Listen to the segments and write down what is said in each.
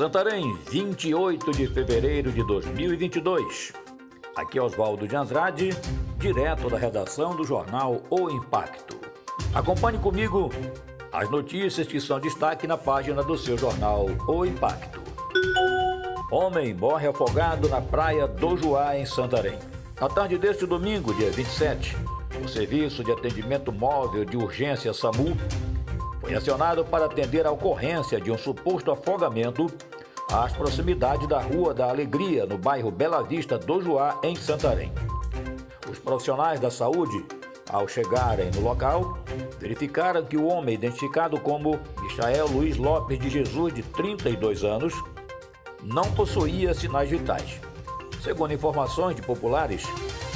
Santarém, 28 de fevereiro de 2022. Aqui é Oswaldo de Andrade, direto da redação do jornal O Impacto. Acompanhe comigo as notícias que são destaque na página do seu jornal O Impacto. Homem morre afogado na praia do Juá, em Santarém. Na tarde deste domingo, dia 27, o Serviço de Atendimento Móvel de Urgência SAMU foi para atender a ocorrência de um suposto afogamento às proximidades da Rua da Alegria, no bairro Bela Vista do Juá, em Santarém. Os profissionais da saúde, ao chegarem no local, verificaram que o homem, identificado como Michael Luiz Lopes de Jesus, de 32 anos, não possuía sinais vitais. Segundo informações de populares,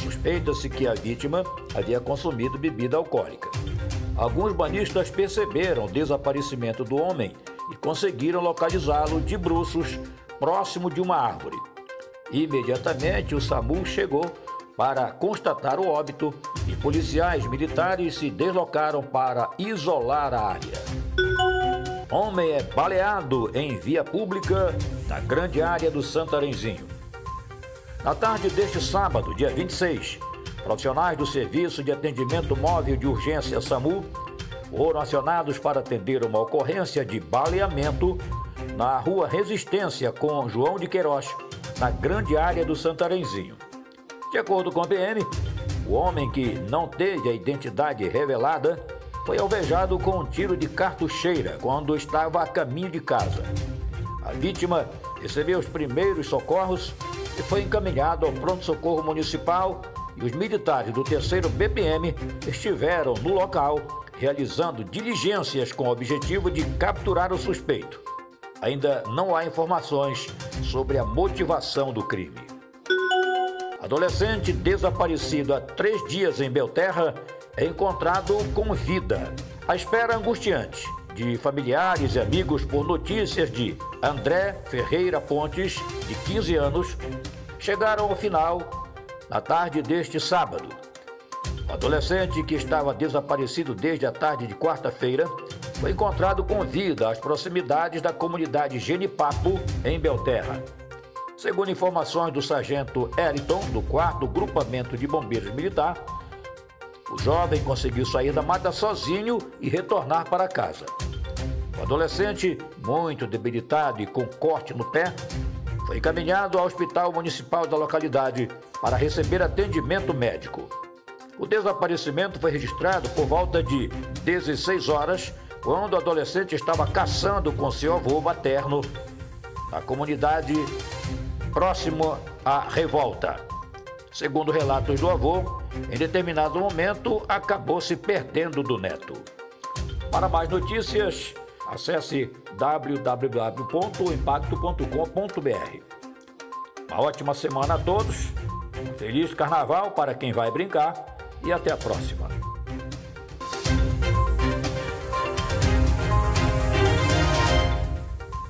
suspeita-se que a vítima havia consumido bebida alcoólica. Alguns banhistas perceberam o desaparecimento do homem e conseguiram localizá-lo de bruços próximo de uma árvore. Imediatamente o SAMU chegou para constatar o óbito e policiais militares se deslocaram para isolar a área. Homem é baleado em via pública na grande área do Santarenzinho. Na tarde deste sábado, dia 26, Profissionais do Serviço de Atendimento Móvel de Urgência SAMU foram acionados para atender uma ocorrência de baleamento na rua Resistência com João de Queiroz, na grande área do Santarenzinho. De acordo com a PM, o homem que não teve a identidade revelada foi alvejado com um tiro de cartucheira quando estava a caminho de casa. A vítima recebeu os primeiros socorros e foi encaminhado ao pronto-socorro municipal e os militares do 3 BPM estiveram no local realizando diligências com o objetivo de capturar o suspeito. Ainda não há informações sobre a motivação do crime. Adolescente desaparecido há três dias em Belterra é encontrado com vida. A espera angustiante de familiares e amigos por notícias de André Ferreira Pontes, de 15 anos, chegaram ao final na tarde deste sábado. O adolescente que estava desaparecido desde a tarde de quarta-feira foi encontrado com vida às proximidades da comunidade Genipapo, em Belterra. Segundo informações do sargento Eriton, do 4 Grupamento de Bombeiros Militar, o jovem conseguiu sair da mata sozinho e retornar para casa. O adolescente, muito debilitado e com corte no pé, foi encaminhado ao hospital municipal da localidade para receber atendimento médico. O desaparecimento foi registrado por volta de 16 horas, quando o adolescente estava caçando com seu avô materno na comunidade próximo à revolta. Segundo relatos do avô, em determinado momento acabou se perdendo do neto. Para mais notícias, Acesse www.impacto.com.br. Uma ótima semana a todos, feliz carnaval para quem vai brincar e até a próxima.